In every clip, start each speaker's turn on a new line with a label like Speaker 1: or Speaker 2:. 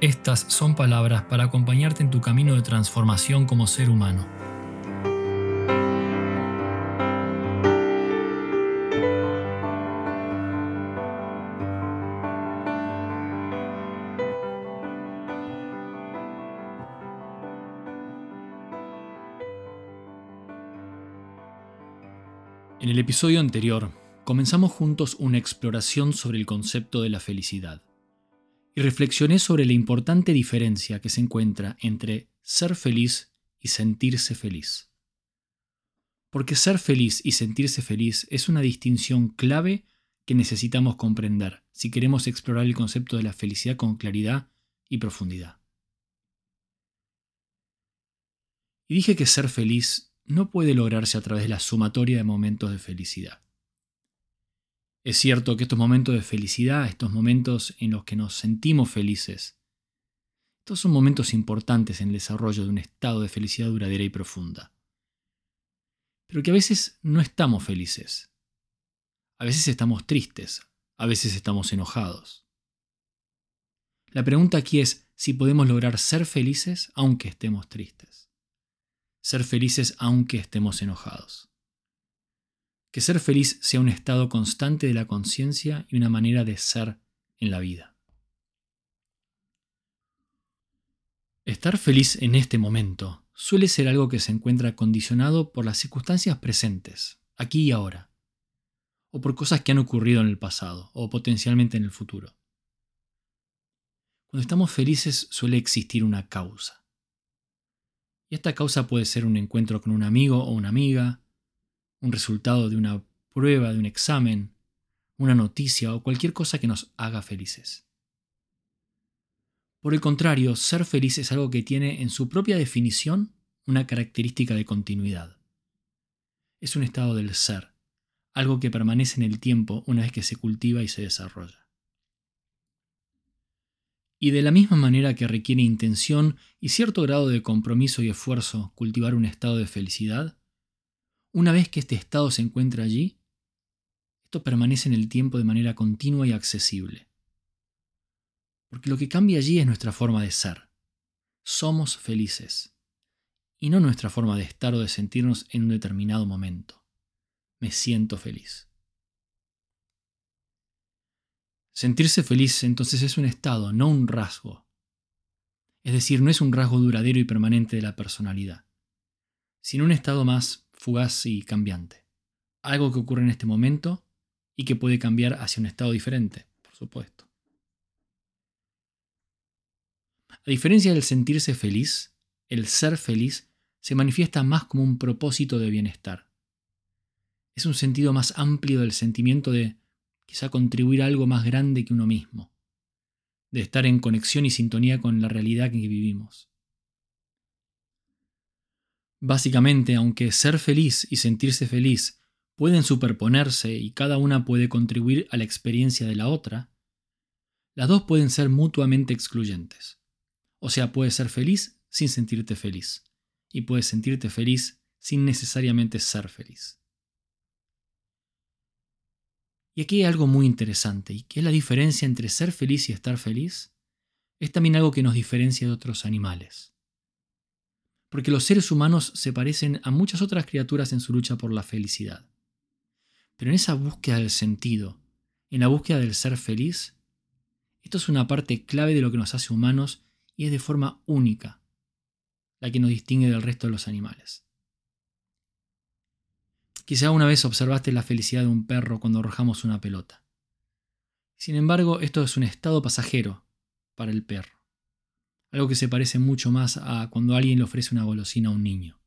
Speaker 1: estas son palabras para acompañarte en tu camino de transformación como ser humano. En el episodio anterior, comenzamos juntos una exploración sobre el concepto de la felicidad y reflexioné sobre la importante diferencia que se encuentra entre ser feliz y sentirse feliz. Porque ser feliz y sentirse feliz es una distinción clave que necesitamos comprender si queremos explorar el concepto de la felicidad con claridad y profundidad. Y dije que ser feliz no puede lograrse a través de la sumatoria de momentos de felicidad. Es cierto que estos momentos de felicidad, estos momentos en los que nos sentimos felices, estos son momentos importantes en el desarrollo de un estado de felicidad duradera y profunda. Pero que a veces no estamos felices. A veces estamos tristes, a veces estamos enojados. La pregunta aquí es si podemos lograr ser felices aunque estemos tristes. Ser felices aunque estemos enojados que ser feliz sea un estado constante de la conciencia y una manera de ser en la vida. Estar feliz en este momento suele ser algo que se encuentra condicionado por las circunstancias presentes, aquí y ahora, o por cosas que han ocurrido en el pasado o potencialmente en el futuro. Cuando estamos felices suele existir una causa. Y esta causa puede ser un encuentro con un amigo o una amiga, un resultado de una prueba, de un examen, una noticia o cualquier cosa que nos haga felices. Por el contrario, ser feliz es algo que tiene en su propia definición una característica de continuidad. Es un estado del ser, algo que permanece en el tiempo una vez que se cultiva y se desarrolla. Y de la misma manera que requiere intención y cierto grado de compromiso y esfuerzo cultivar un estado de felicidad, una vez que este estado se encuentra allí, esto permanece en el tiempo de manera continua y accesible. Porque lo que cambia allí es nuestra forma de ser. Somos felices. Y no nuestra forma de estar o de sentirnos en un determinado momento. Me siento feliz. Sentirse feliz entonces es un estado, no un rasgo. Es decir, no es un rasgo duradero y permanente de la personalidad, sino un estado más fugaz y cambiante. Algo que ocurre en este momento y que puede cambiar hacia un estado diferente, por supuesto. A diferencia del sentirse feliz, el ser feliz se manifiesta más como un propósito de bienestar. Es un sentido más amplio del sentimiento de quizá contribuir a algo más grande que uno mismo, de estar en conexión y sintonía con la realidad en que vivimos. Básicamente, aunque ser feliz y sentirse feliz pueden superponerse y cada una puede contribuir a la experiencia de la otra, las dos pueden ser mutuamente excluyentes. O sea, puedes ser feliz sin sentirte feliz, y puedes sentirte feliz sin necesariamente ser feliz. Y aquí hay algo muy interesante, y que es la diferencia entre ser feliz y estar feliz. Es también algo que nos diferencia de otros animales porque los seres humanos se parecen a muchas otras criaturas en su lucha por la felicidad. Pero en esa búsqueda del sentido, en la búsqueda del ser feliz, esto es una parte clave de lo que nos hace humanos y es de forma única la que nos distingue del resto de los animales. Quizá una vez observaste la felicidad de un perro cuando arrojamos una pelota. Sin embargo, esto es un estado pasajero para el perro algo que se parece mucho más a cuando alguien le ofrece una golosina a un niño.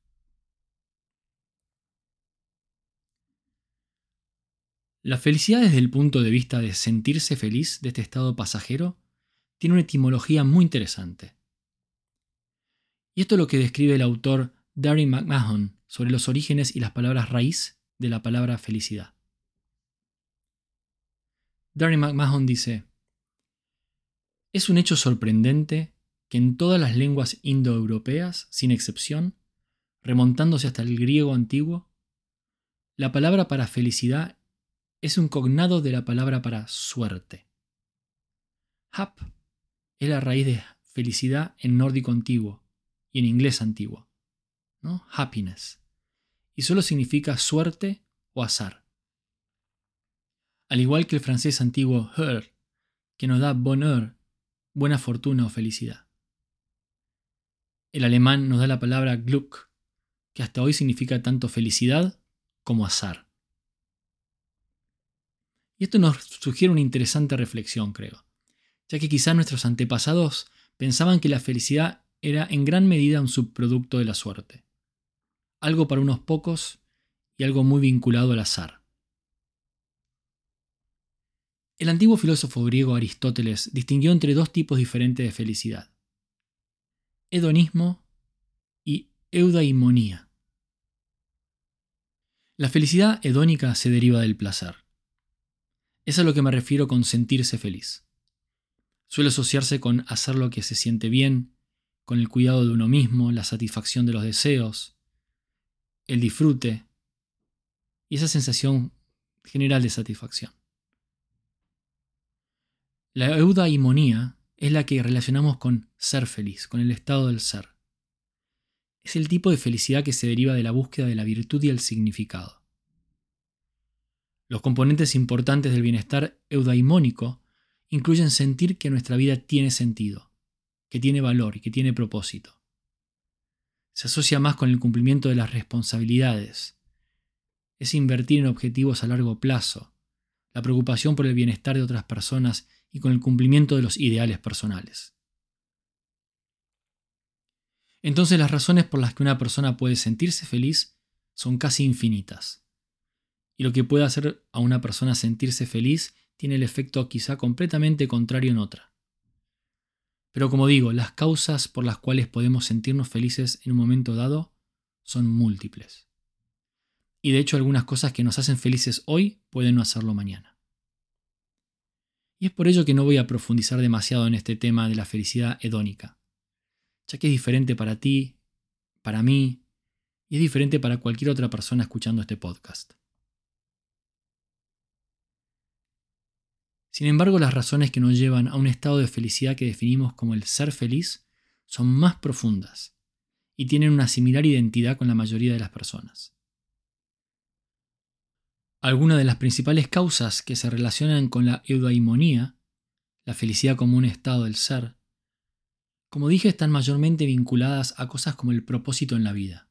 Speaker 1: La felicidad desde el punto de vista de sentirse feliz de este estado pasajero tiene una etimología muy interesante. Y esto es lo que describe el autor Darren McMahon sobre los orígenes y las palabras raíz de la palabra felicidad. Darren McMahon dice, es un hecho sorprendente que en todas las lenguas indoeuropeas, sin excepción, remontándose hasta el griego antiguo, la palabra para felicidad es un cognado de la palabra para suerte. Hap es la raíz de felicidad en nórdico antiguo y en inglés antiguo, ¿no? Happiness, y solo significa suerte o azar. Al igual que el francés antiguo heur, que nos da bonheur, buena fortuna o felicidad. El alemán nos da la palabra Glück, que hasta hoy significa tanto felicidad como azar. Y esto nos sugiere una interesante reflexión, creo, ya que quizá nuestros antepasados pensaban que la felicidad era en gran medida un subproducto de la suerte, algo para unos pocos y algo muy vinculado al azar. El antiguo filósofo griego Aristóteles distinguió entre dos tipos diferentes de felicidad hedonismo y eudaimonía. La felicidad hedónica se deriva del placer. Es a lo que me refiero con sentirse feliz. Suele asociarse con hacer lo que se siente bien, con el cuidado de uno mismo, la satisfacción de los deseos, el disfrute y esa sensación general de satisfacción. La eudaimonía es la que relacionamos con ser feliz, con el estado del ser. Es el tipo de felicidad que se deriva de la búsqueda de la virtud y el significado. Los componentes importantes del bienestar eudaimónico incluyen sentir que nuestra vida tiene sentido, que tiene valor y que tiene propósito. Se asocia más con el cumplimiento de las responsabilidades. Es invertir en objetivos a largo plazo, la preocupación por el bienestar de otras personas y con el cumplimiento de los ideales personales. Entonces las razones por las que una persona puede sentirse feliz son casi infinitas. Y lo que puede hacer a una persona sentirse feliz tiene el efecto quizá completamente contrario en otra. Pero como digo, las causas por las cuales podemos sentirnos felices en un momento dado son múltiples. Y de hecho algunas cosas que nos hacen felices hoy pueden no hacerlo mañana. Y es por ello que no voy a profundizar demasiado en este tema de la felicidad hedónica, ya que es diferente para ti, para mí, y es diferente para cualquier otra persona escuchando este podcast. Sin embargo, las razones que nos llevan a un estado de felicidad que definimos como el ser feliz son más profundas y tienen una similar identidad con la mayoría de las personas. Algunas de las principales causas que se relacionan con la eudaimonía, la felicidad como un estado del ser, como dije, están mayormente vinculadas a cosas como el propósito en la vida,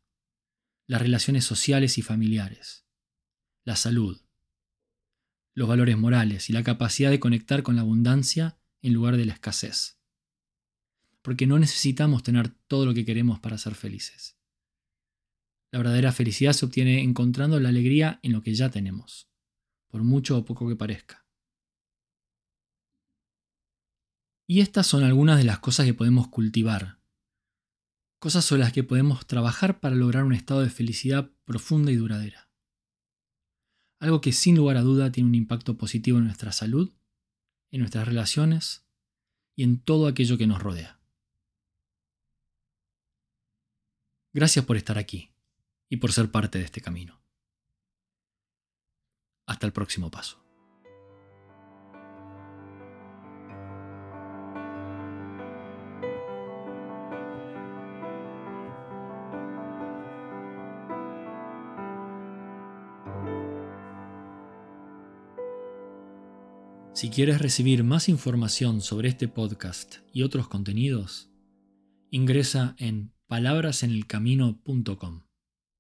Speaker 1: las relaciones sociales y familiares, la salud, los valores morales y la capacidad de conectar con la abundancia en lugar de la escasez. Porque no necesitamos tener todo lo que queremos para ser felices. La verdadera felicidad se obtiene encontrando la alegría en lo que ya tenemos, por mucho o poco que parezca. Y estas son algunas de las cosas que podemos cultivar, cosas sobre las que podemos trabajar para lograr un estado de felicidad profunda y duradera. Algo que sin lugar a duda tiene un impacto positivo en nuestra salud, en nuestras relaciones y en todo aquello que nos rodea. Gracias por estar aquí y por ser parte de este camino. Hasta el próximo paso. Si quieres recibir más información sobre este podcast y otros contenidos, ingresa en palabrasenelcamino.com.